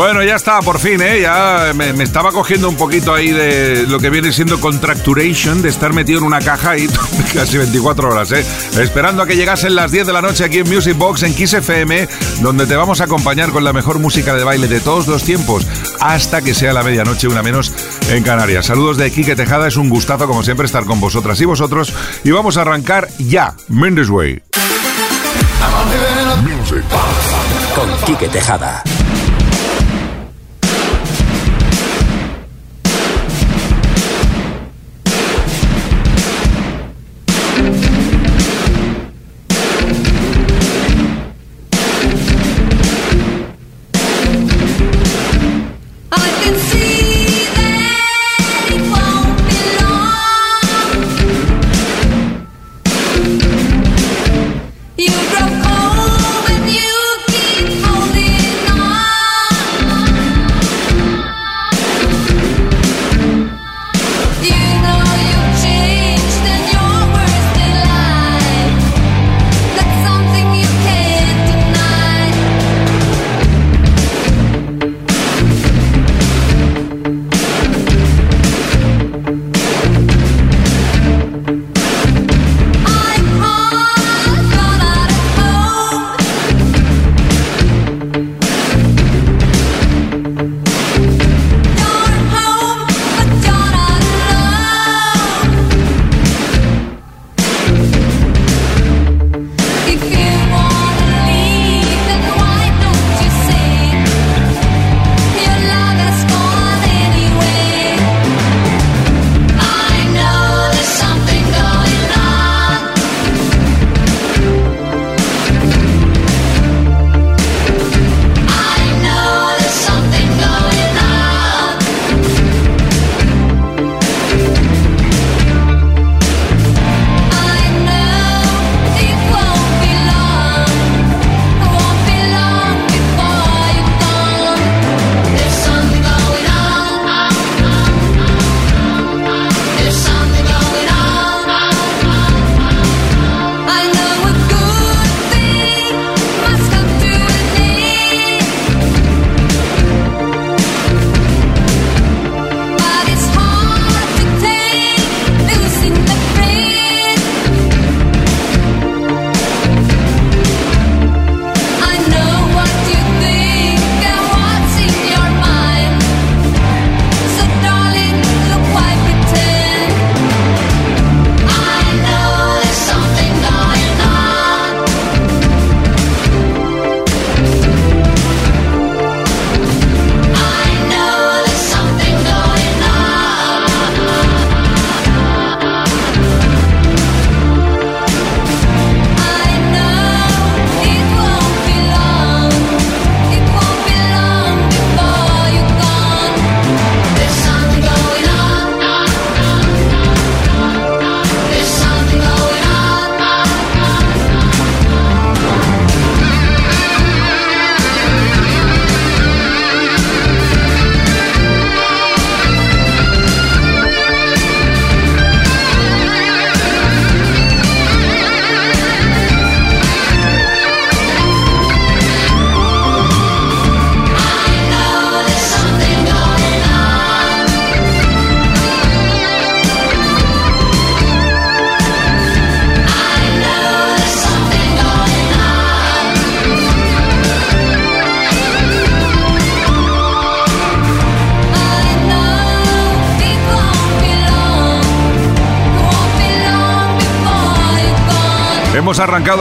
Bueno, ya está, por fin, ¿eh? Ya me, estaba cogiendo un poquito ahí de lo que viene siendo contracturation, de estar metido en una caja ahí casi 24 horas, ¿eh? Esperando a que llegasen las 10 de la noche aquí en Music Box, en Kiss FM, donde te vamos a acompañar con la mejor música de baile de todos los tiempos, hasta que sea la medianoche, una menos en Canarias. Saludos de Quique Tejada, es un gustazo como siempre estar con vosotras y vosotros, y vamos a arrancar ya, Mendes Way. Con Quique Tejada.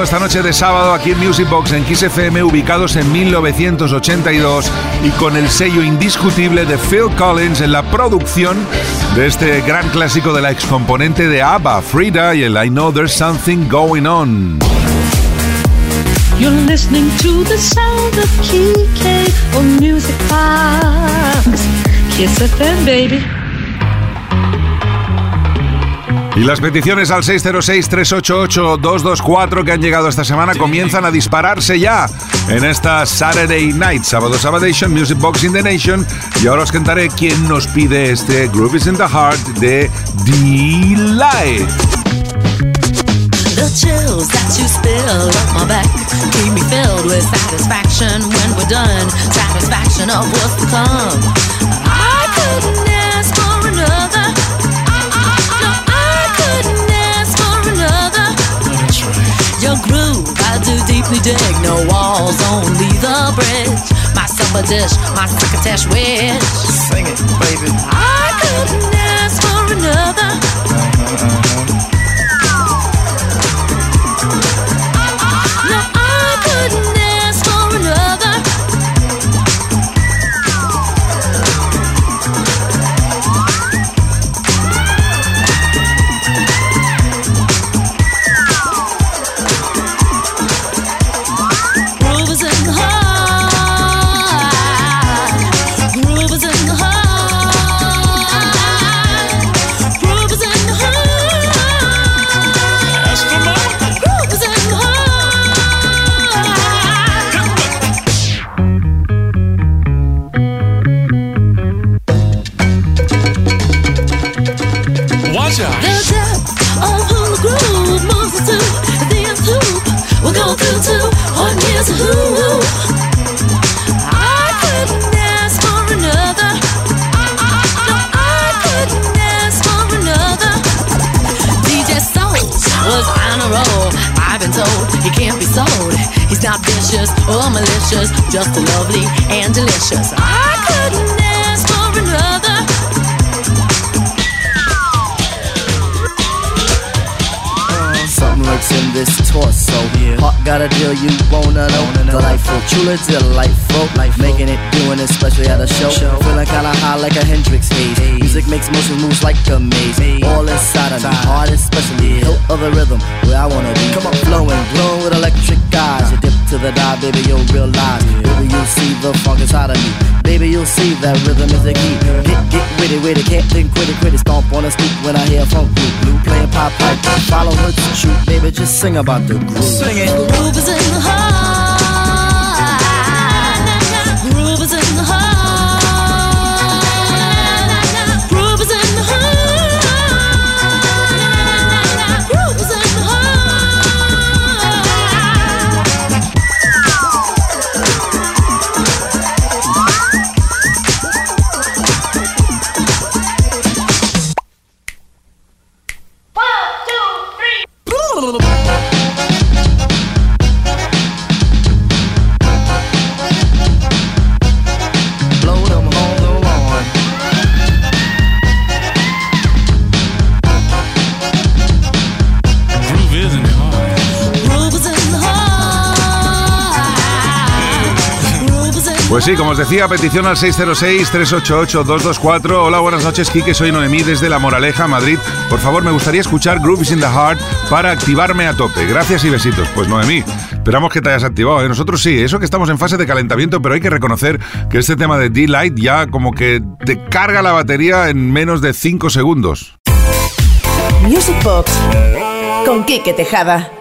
Esta noche de sábado aquí en Music Box en Kiss FM, ubicados en 1982 y con el sello indiscutible de Phil Collins en la producción de este gran clásico de la excomponente de ABBA, Frida, y el I Know There's Something Going On. Y las peticiones al 606-388-224 que han llegado esta semana comienzan a dispararse ya en esta Saturday Night, sábado Sabadation, Music Box in the Nation. Y ahora os cantaré quién nos pide este Groove is in the Heart de D-Light. The chills that you spill up my back keep me filled with satisfaction when we're done. Satisfaction of what's to come. Your groove, I do deeply dig. No walls, only the bridge. My supper dish, my crocketesh wish. Sing it, baby. I couldn't ask for another. No, just lovely and delicious. I couldn't ask for another. Uh, something lurks in this torso. Heart got a deal you wanna know. Delightful, truly delightful. Life making it, doing it, especially at a show. Feeling kinda high like a Hendrix haze. Music makes motion moves like a maze. All inside of me, heart especially. Hilt of the rhythm, where I wanna be. Come on, flowing, glowing with electric eyes. You dip to the dive, baby, you'll realize. Baby, you'll see the funk inside of me. Baby, you'll see that rhythm is the key. Get, get with it, with it, can't think, quit it, quit it. Stomp on the stoop when I hear funk blue. Blue playing pop pipe, follow her to shoot. Baby, just sing about the groove. Sing it. Groove is in the heart. Pues sí, como os decía, petición al 606-388-224. Hola, buenas noches, Kike. Soy Noemí desde La Moraleja, Madrid. Por favor, me gustaría escuchar Groove is in the Heart para activarme a tope. Gracias y besitos. Pues Noemí, esperamos que te hayas activado. ¿eh? Nosotros sí, eso que estamos en fase de calentamiento, pero hay que reconocer que este tema de D-Light ya como que te carga la batería en menos de 5 segundos. Music Box con Quique Tejada.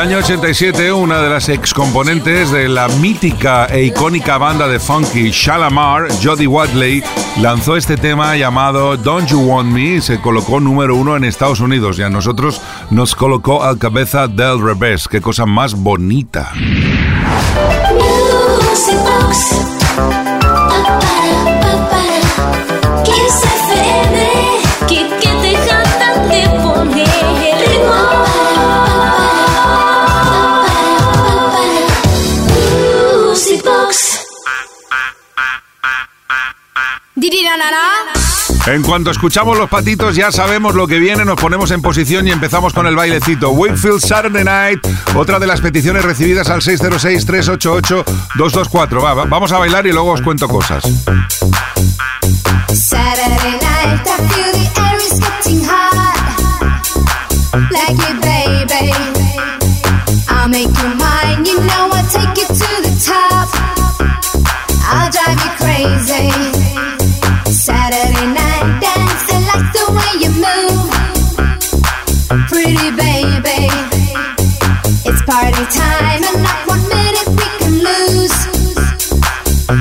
Año 87, una de las excomponentes de la mítica e icónica banda de funky Shalamar, Jodie Watley, lanzó este tema llamado Don't You Want Me se colocó número uno en Estados Unidos y a nosotros nos colocó al cabeza del revés. Qué cosa más bonita. En cuanto escuchamos los patitos ya sabemos lo que viene, nos ponemos en posición y empezamos con el bailecito. Wakefield Saturday Night, otra de las peticiones recibidas al 606-388-224. Va, va, vamos a bailar y luego os cuento cosas. Saturday night, I feel the air is getting hot. Like Pretty baby. It's party time and not one minute we can lose.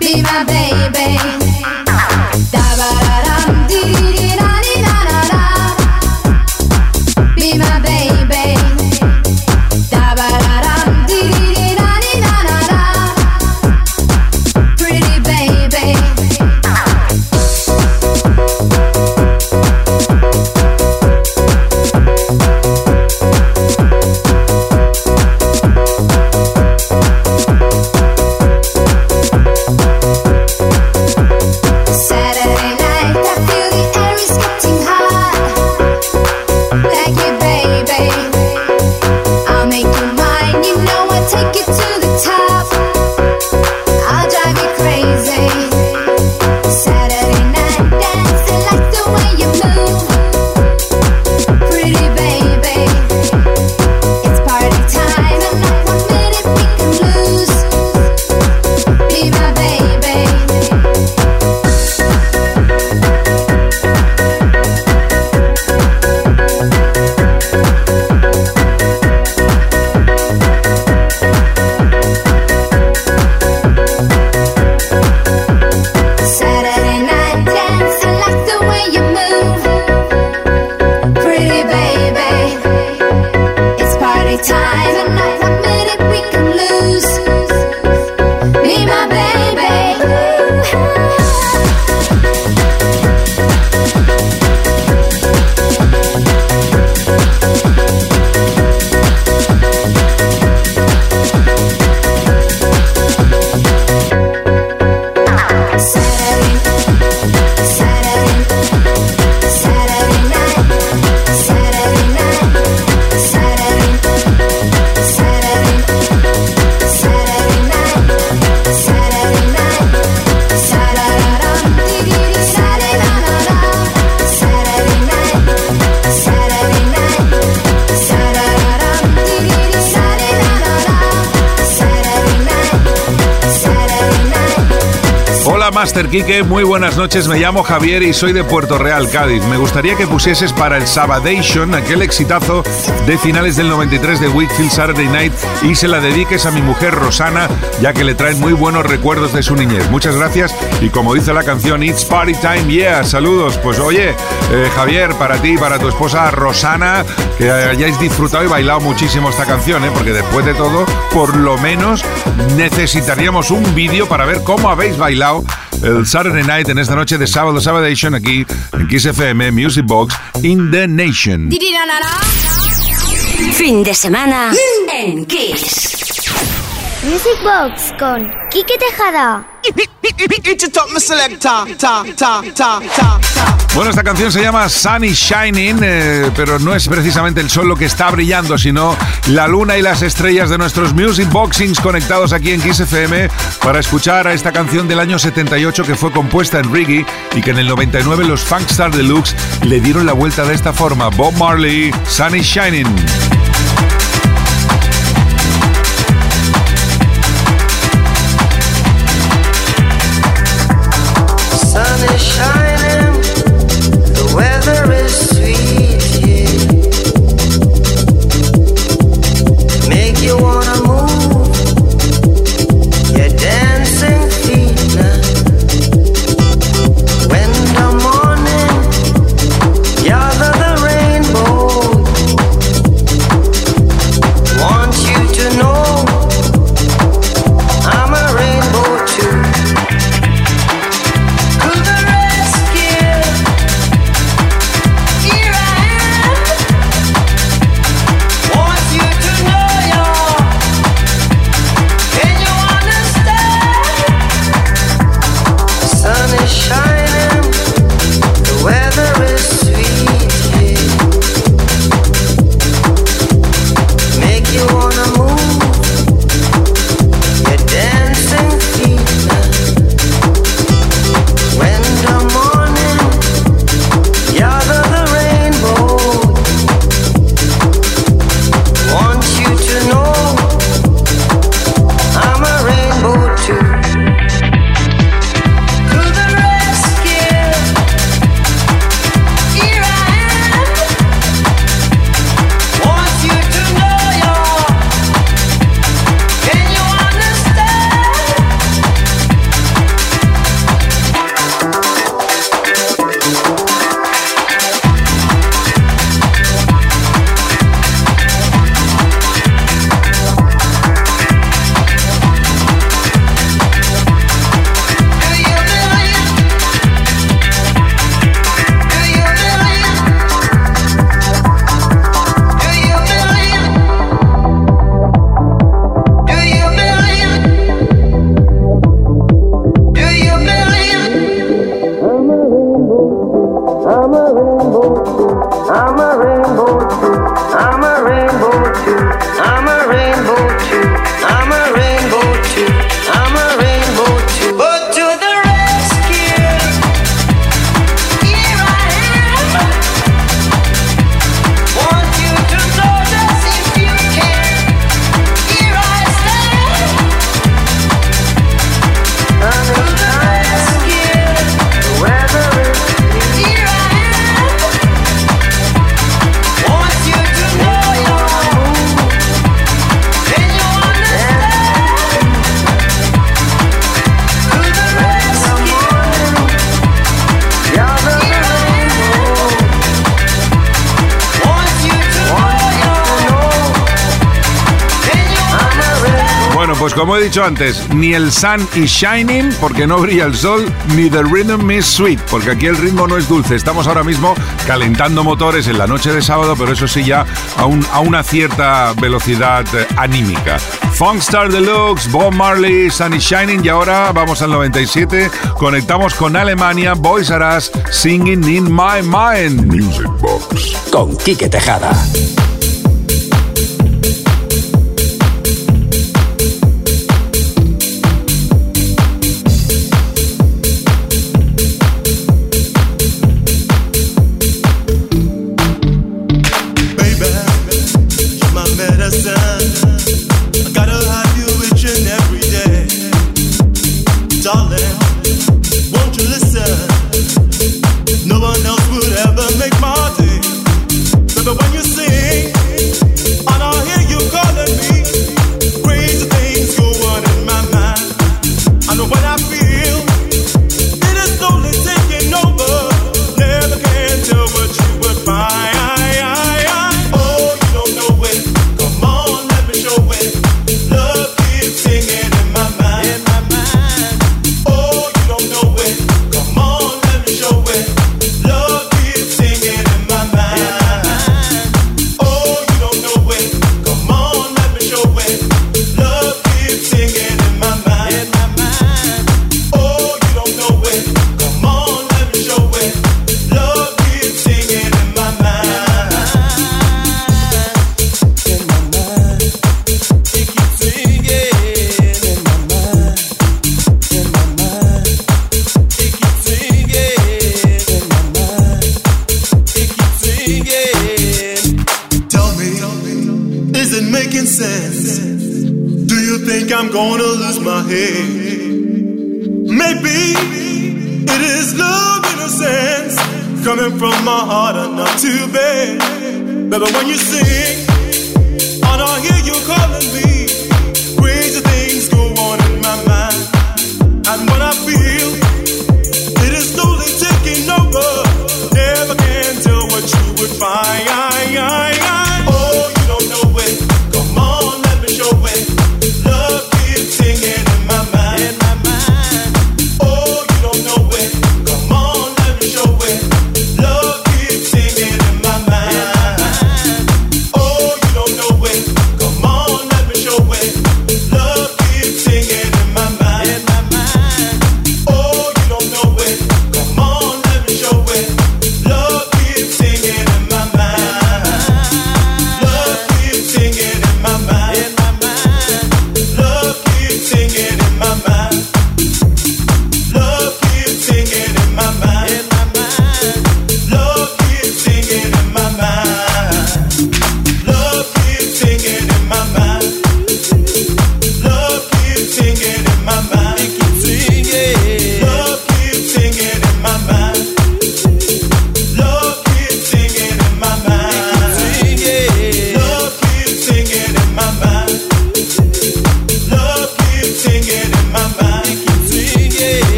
Be my baby. Master Kike, muy buenas noches. Me llamo Javier y soy de Puerto Real, Cádiz. Me gustaría que pusieses para el Sabadation aquel exitazo de finales del 93 de Whitfield Saturday Night y se la dediques a mi mujer Rosana, ya que le traen muy buenos recuerdos de su niñez. Muchas gracias y como dice la canción It's Party Time, yeah, saludos. Pues oye, eh, Javier, para ti para tu esposa Rosana, que hayáis disfrutado y bailado muchísimo esta canción, ¿eh? porque después de todo, por lo menos necesitaríamos un vídeo para ver cómo habéis bailado el Saturday Night en esta noche de sábado Sabadation aquí en Kiss FM Music Box in the Nation. Fin de semana en Kiss. Music Box con Quique Tejada. Bueno, esta canción se llama Sun is Shining, eh, pero no es precisamente el sol lo que está brillando, sino la luna y las estrellas de nuestros Music Boxings conectados aquí en Kiss FM para escuchar a esta canción del año 78 que fue compuesta en reggae y que en el 99 los Funkstar Deluxe le dieron la vuelta de esta forma. Bob Marley, Sun is Shining. Rainbow. I'm a rainbow pues como he dicho antes, ni el sun is shining porque no brilla el sol, ni the rhythm is sweet porque aquí el ritmo no es dulce. Estamos ahora mismo calentando motores en la noche de sábado, pero eso sí ya a, un- a una cierta velocidad eh, anímica. Funkstar Deluxe, Bob Marley, Sun is Shining y ahora vamos al 97, conectamos con Alemania, Boys Are Us, Singing in My Mind. Music Box. Con Quique Tejada.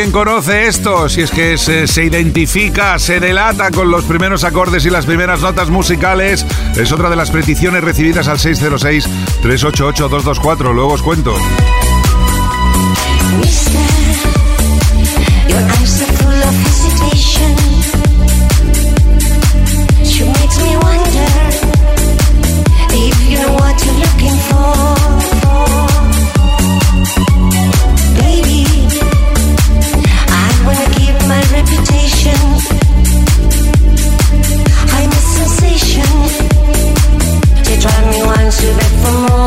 quien conoce esto, si es que se, se, identifica, se delata con los primeros acordes y las primeras notas musicales, es otra de las peticiones recibidas al 606-388-224. Luego os cuento. She back for more.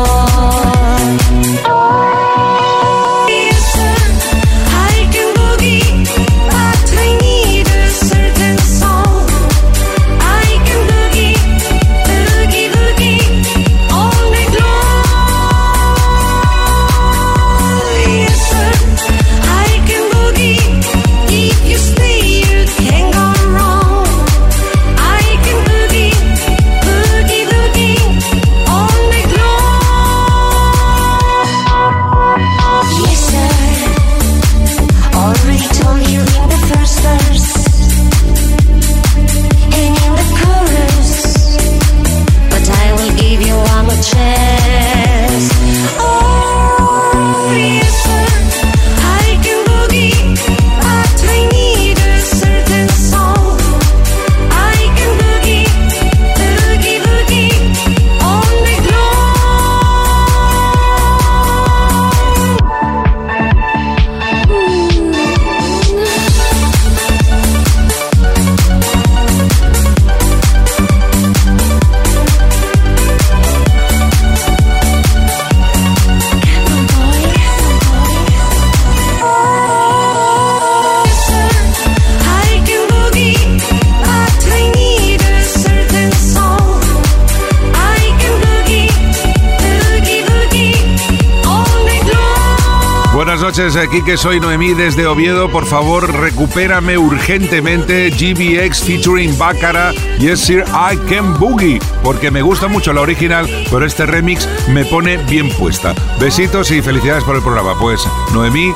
aquí que soy Noemí desde Oviedo. Por favor, recupérame urgentemente GBX featuring Baccara y Sir I Can Boogie, porque me gusta mucho la original, pero este remix me pone bien puesta. Besitos y felicidades por el programa. Pues Noemí,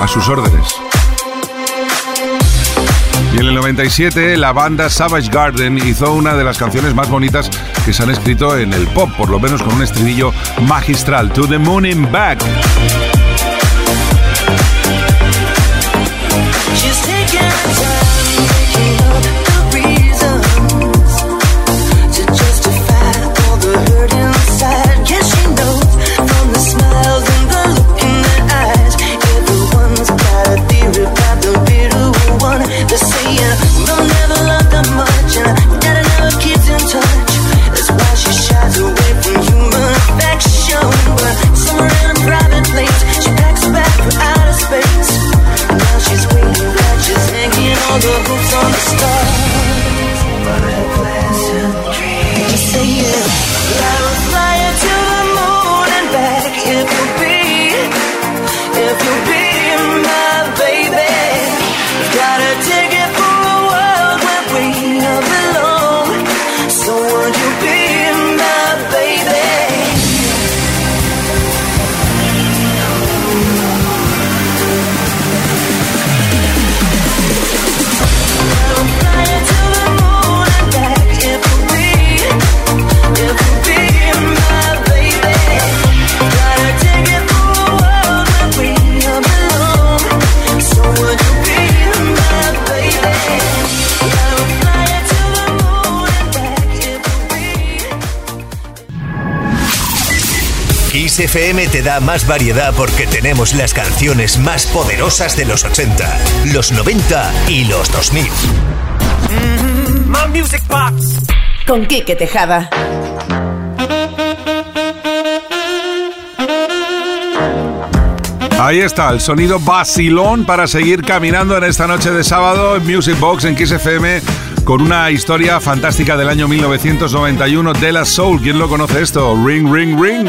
a sus órdenes. Y en el 97 la banda Savage Garden hizo una de las canciones más bonitas que se han escrito en el pop, por lo menos con un estribillo magistral, To the Moon and Back. Kiss FM te da más variedad porque tenemos las canciones más poderosas de los 80, los 90 y los 2000. My Music Box. Con Quique Tejada. Ahí está, el sonido vacilón para seguir caminando en esta noche de sábado en Music Box en Kiss FM con una historia fantástica del año 1991 de la Soul. ¿Quién lo conoce esto? Ring, ring, ring.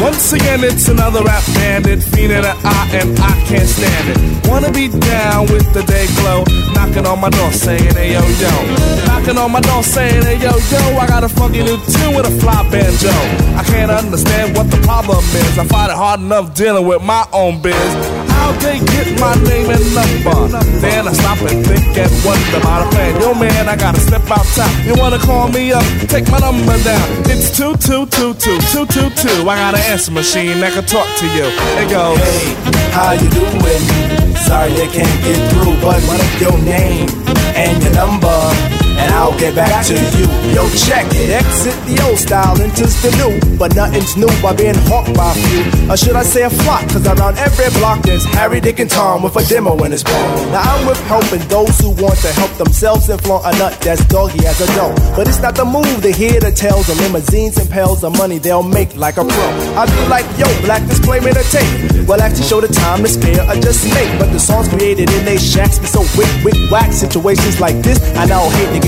Once again, it's another rap bandit, fiend in the eye, and I can't stand it. Wanna be down with the day glow, knocking on my door saying, hey yo yo. Knocking on my door saying, hey yo yo, I got a funky new tune with a fly banjo. I can't understand what the problem is. I find it hard enough dealing with my own biz. How they get my name and number? Then I stop and think and wonder about a plan. Yo man, I gotta step outside. You wanna call me up? Take my number down. It's two two two two. I got an answer machine that can talk to you. It goes. Hey, how you doing? Sorry I can't get through, but what is your name and your number? And I'll get back to you. Yo, check it. Exit the old style, enters the new. But nothing's new by being hawked by a few. Or should I say a flock? Cause around every block there's Harry, Dick, and Tom with a demo in his palm. Now I'm with helping those who want to help themselves and flaunt a nut that's doggy as a dough. But it's not the move to hear the tales of limousines and pails of money they'll make like a pro. I be like, yo, black disclaimer to tape. Well, actually show the time to spare or just make. But the songs created in they shacks be so wick, wick, whack. Situations like this, I now hate to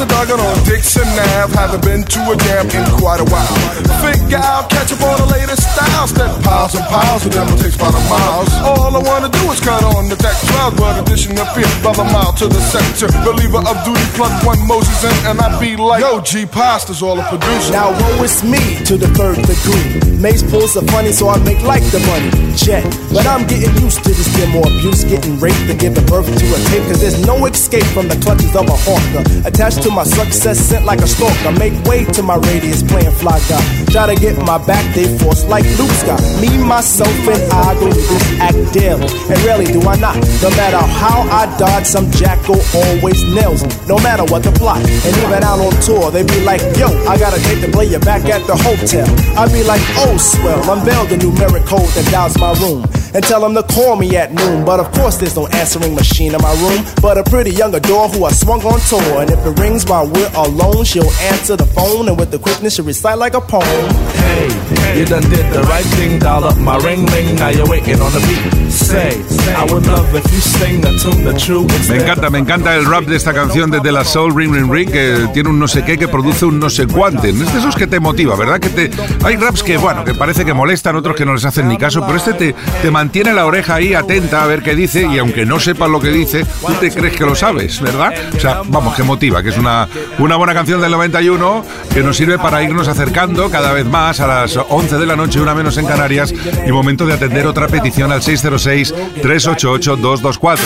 After dark on Dixon Ave. Haven't been to a jam in quite a while. Figure I'll catch up on the latest styles. Step piles and piles of them will take about a miles. All I wanna do is cut on the deck 12. But addition of fear, brother mile to the sector. Believer of duty, plug one Moses in, and I be like, Yo, G Pasta's all a producer. Now woe is me to the third degree. Mace pulls the funny, so I make like the money. Check. But I'm getting used to this more abuse, getting raped and giving birth to a tape. Cause there's no escape from the clutches of a hawker. Attached to my success, sent like a stalker. Make way to my radius, playing fly guy. Try to get my back, they force like Luke Scott. Me, myself, and I go to act daily. And really do I not. No matter how I dodge, some jackal always nails me. No matter what the plot. And even out on tour, they be like, yo, I got a date to the player back at the hotel. I be like, oh, swell, unveil the numeric code that dials my room. And tell them to call me at noon. But of course, there's no answering machine in my room. But a pretty young adore who I swung on tour. And if it rings while we're alone, she'll answer the phone. And with the quickness, she'll recite like a poem. Hey, you done did the right thing, dial up my ring ring. Now you're waiting on the beat. Say, I would love if you sing a tune the true. Me encanta, me encanta el rap de esta canción de De La Soul Ring Ring Ring, que tiene un no sé qué que produce un no sé cuánto. Es de esos que te motiva, ¿verdad? Que te hay raps que, bueno, que parece que molestan, otros que no les hacen ni caso, pero este te, te mantiene la oreja ahí atenta a ver qué dice y aunque no sepas lo que dice, tú te crees que lo sabes, ¿verdad? O sea, vamos, que motiva, que es una, una buena canción del 91 que nos sirve para irnos acercando cada vez más a las 11 de la noche, una menos en Canarias, y momento de atender otra petición al 606-388-224.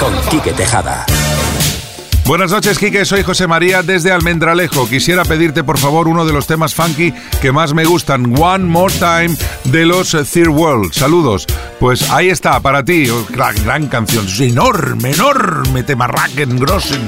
Con Quique Tejada. Buenas noches, Quique. Soy José María desde Almendralejo. Quisiera pedirte, por favor, uno de los temas funky que más me gustan, One More Time de los Third World. Saludos. Pues ahí está, para ti. Oh, Gran, canción. Es enorme, enorme tema. Racken, Grossen.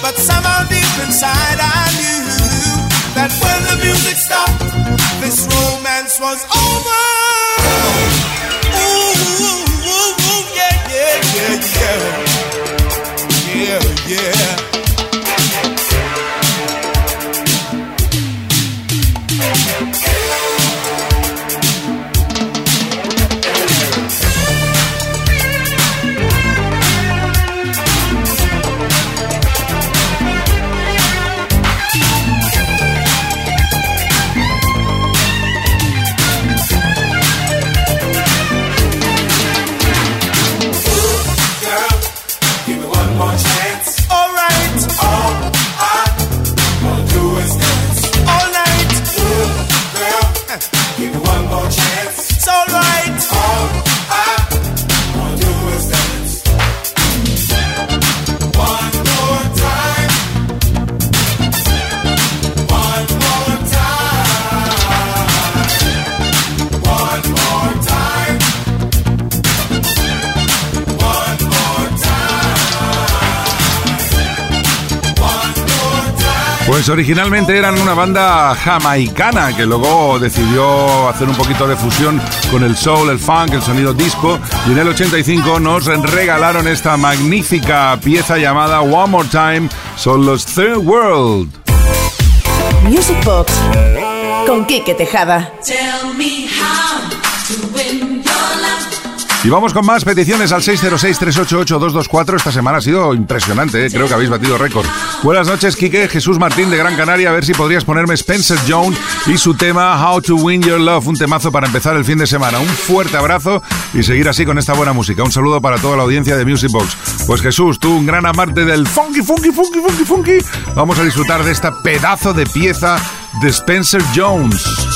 But somehow deep inside I knew that when the music stopped, this romance was over. Ooh, ooh, ooh, ooh, yeah, yeah, yeah, yeah. Yeah, yeah. Pues originalmente eran una banda jamaicana que luego decidió hacer un poquito de fusión con el soul, el funk, el sonido disco y en el 85 nos regalaron esta magnífica pieza llamada One More Time, son los Third World. Music Box con Quique Tejada. Tell me how Y vamos con más peticiones al 606-388-224. Esta semana ha sido impresionante, ¿eh? creo que habéis batido récord. Buenas noches, Quique. Jesús Martín de Gran Canaria. A ver si podrías ponerme Spencer Jones y su tema How to Win Your Love. Un temazo para empezar el fin de semana. Un fuerte abrazo y seguir así con esta buena música. Un saludo para toda la audiencia de Music Box. Pues Jesús, tú un gran amante del funky, funky, funky, funky, funky. Vamos a disfrutar de esta pedazo de pieza de Spencer Jones.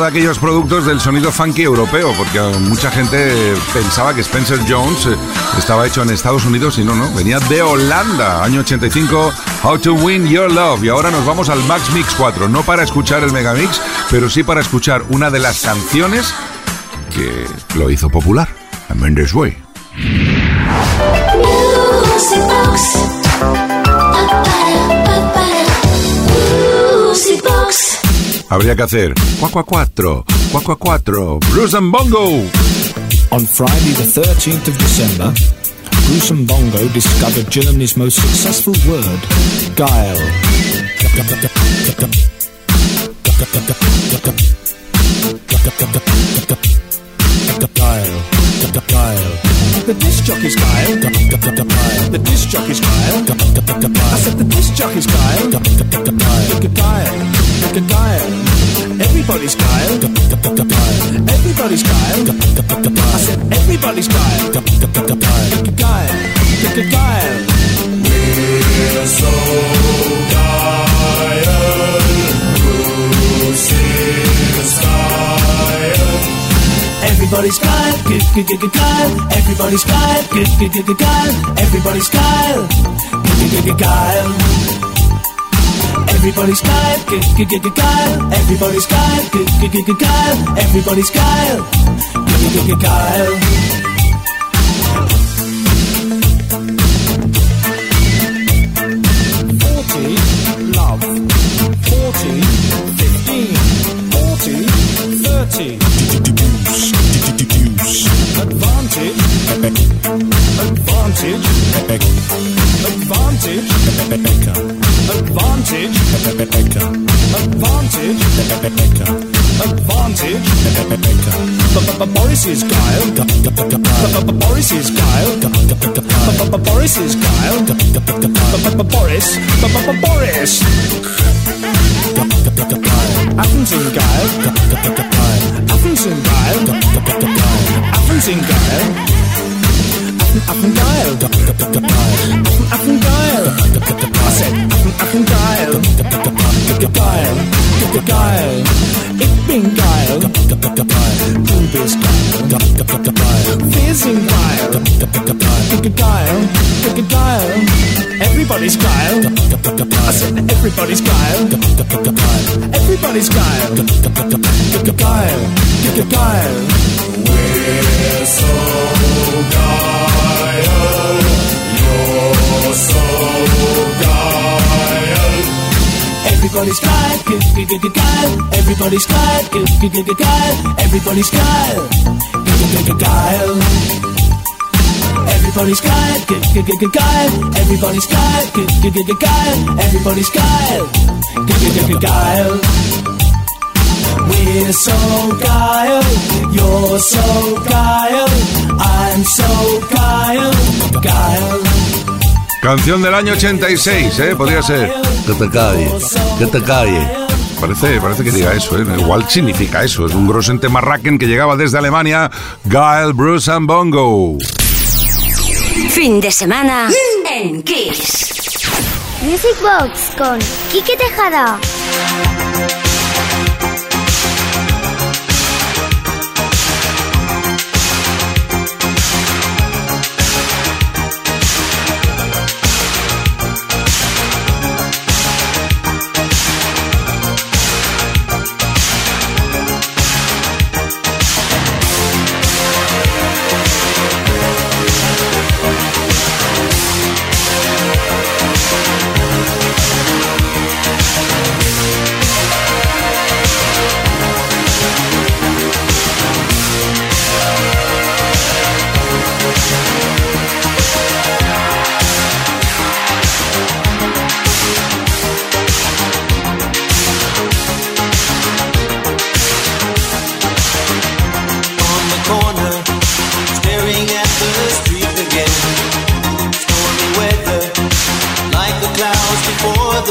De aquellos productos del sonido funky europeo, porque mucha gente pensaba que Spencer Jones eh, estaba hecho en Estados Unidos y no, no, venía de Holanda, año 85, How to Win Your Love. Y ahora nos vamos al Max Mix 4, no para escuchar el Megamix, pero sí para escuchar una de las canciones que lo hizo popular, A Mendes Way. Habría que hacer cuacua 4, cuacua 4, Blues and Bongo. On Friday, the 13th of December, Bruce and Bongo discovered Germany's most successful word, Geil. Guile. Guile. The disc jockey's guile. The disc jockey's guile. I said the disc jockey's guile. Guile. Guile everybody's Kyle. Everybody's Kyle. I said everybody's Kyle. Kyle. Kyle. Kyle. We're so Kyle. Bruce's Kyle. Everybody's Kyle. Kyle. Everybody's Kyle. Kyle. Everybody's Kyle. Kyle. Everybody's Kyle, Kyle. Everybody's Kyle, Kyle. Everybody's Kyle, Kyle. is Kyle. Boris is Kyle. Boris is Kyle. Boris. Boris. Athens in Guile. Athens in Guile. Athens in Guile. Affen geil. Affen, Affen geil. I said Affen, Affen geil. Geil. Geil. Ich bin geil. Du bist geil. Wir sind geil. Geil. Geil. Everybody's geil. I said everybody's geil. Everybody's geil. Geil. Geil. Everybody's Kyle. Everybody's Kyle. Everybody's Kyle. Kyle. Everybody's Kyle. Everybody's Kyle. Everybody's Kyle. Everybody's Kyle. We're so Kyle. You're so Kyle. I'm so Kyle. Kyle. Canción del año 86, ¿eh? Podría ser. Que te calle, que te calle. Parece, parece que diga eso, ¿eh? Igual significa eso. Es un grosente marraken que llegaba desde Alemania, Guile, Bruce and Bongo. Fin de semana en Kiss. Music Box con Quique Tejada.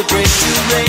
break too late.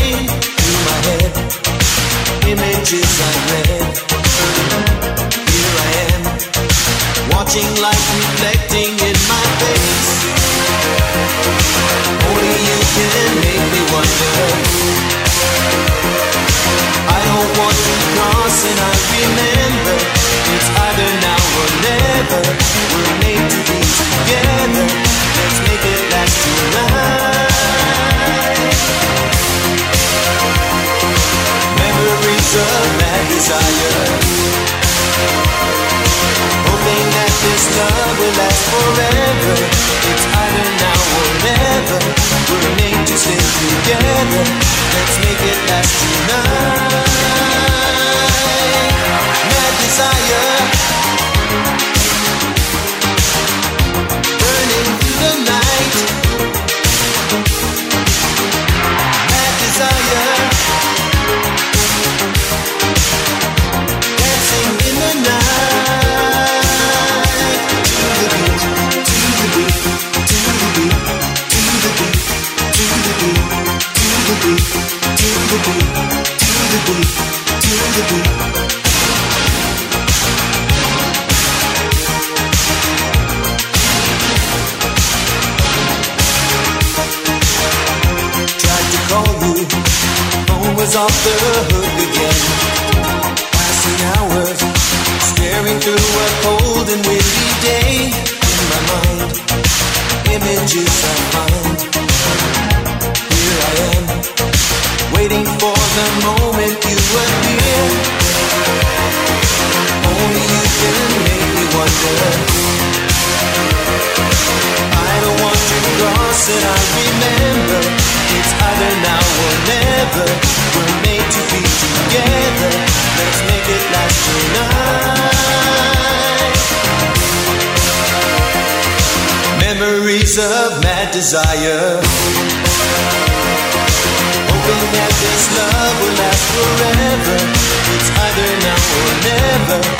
Desire. Hoping that this love will last forever. It's either now or never.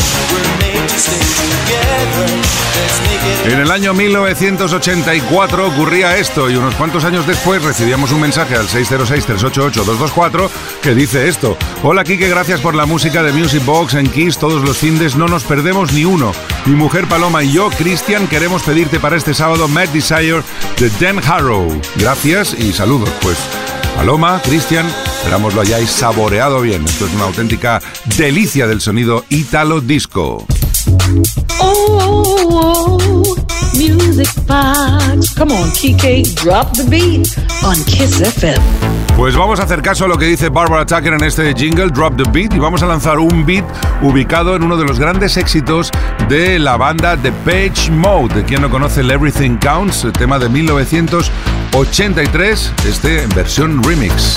En el año 1984 ocurría esto y unos cuantos años después recibíamos un mensaje al 606-388-224 que dice esto. Hola Kike, gracias por la música de Music Box en Kiss. Todos los findes no nos perdemos ni uno. Mi mujer Paloma y yo, Cristian, queremos pedirte para este sábado Mad Desire de Dan Harrow. Gracias y saludos. Pues Paloma, Cristian, esperamos lo hayáis saboreado bien. Esto es una auténtica delicia del sonido Italo Disco. Oh, music box. Come on, Kike, drop the beat on Kiss FM. Pues vamos a hacer caso a lo que dice Barbara Tucker en este jingle, Drop the Beat, y vamos a lanzar un beat ubicado en uno de los grandes éxitos de la banda The Page Mode. Quien no conoce el Everything Counts, el tema de 1983, este en versión remix.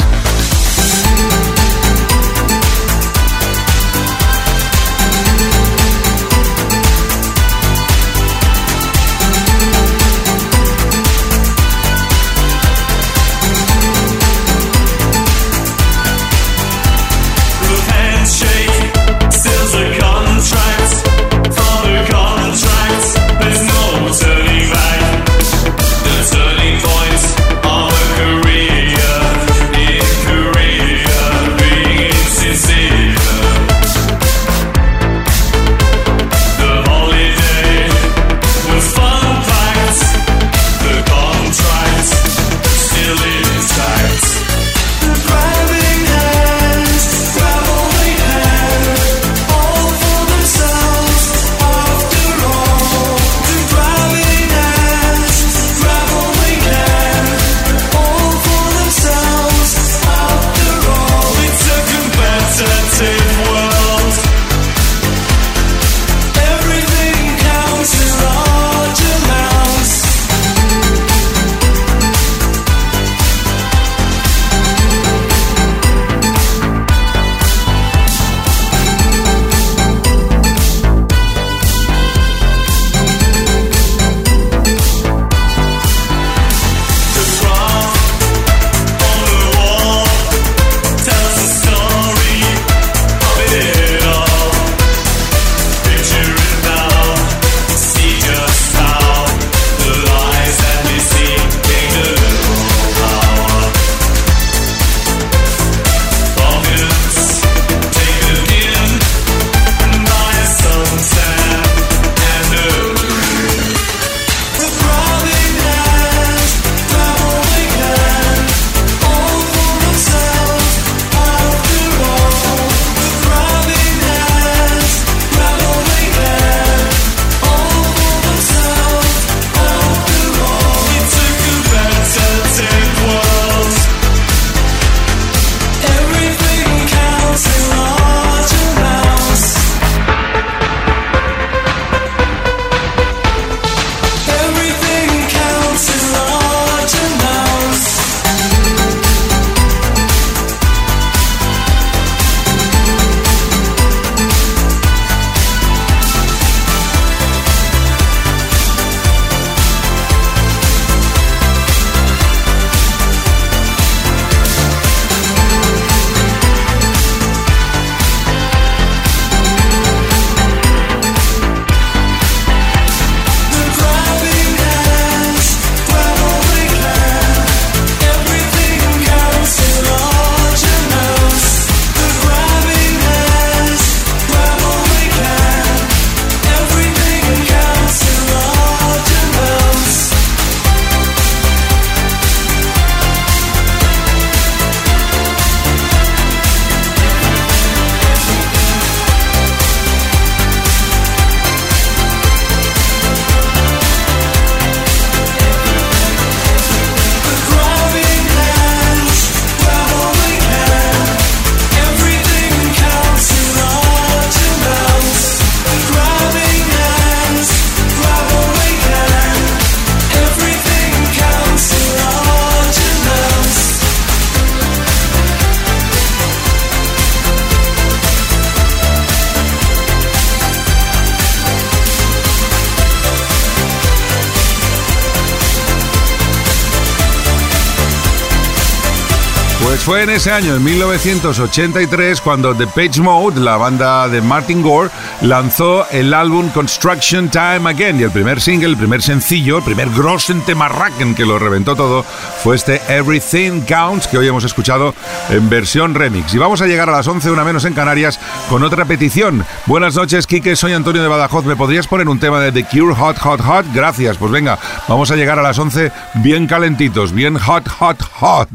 Fue en ese año, en 1983, cuando The Page Mode, la banda de Martin Gore, lanzó el álbum Construction Time Again. Y el primer single, el primer sencillo, el primer grossen temarraken que lo reventó todo, fue este Everything Counts, que hoy hemos escuchado en versión remix. Y vamos a llegar a las 11, una menos en Canarias, con otra petición. Buenas noches, Quique, soy Antonio de Badajoz. ¿Me podrías poner un tema de The Cure Hot, Hot, Hot? Gracias. Pues venga, vamos a llegar a las 11 bien calentitos, bien hot, hot, hot.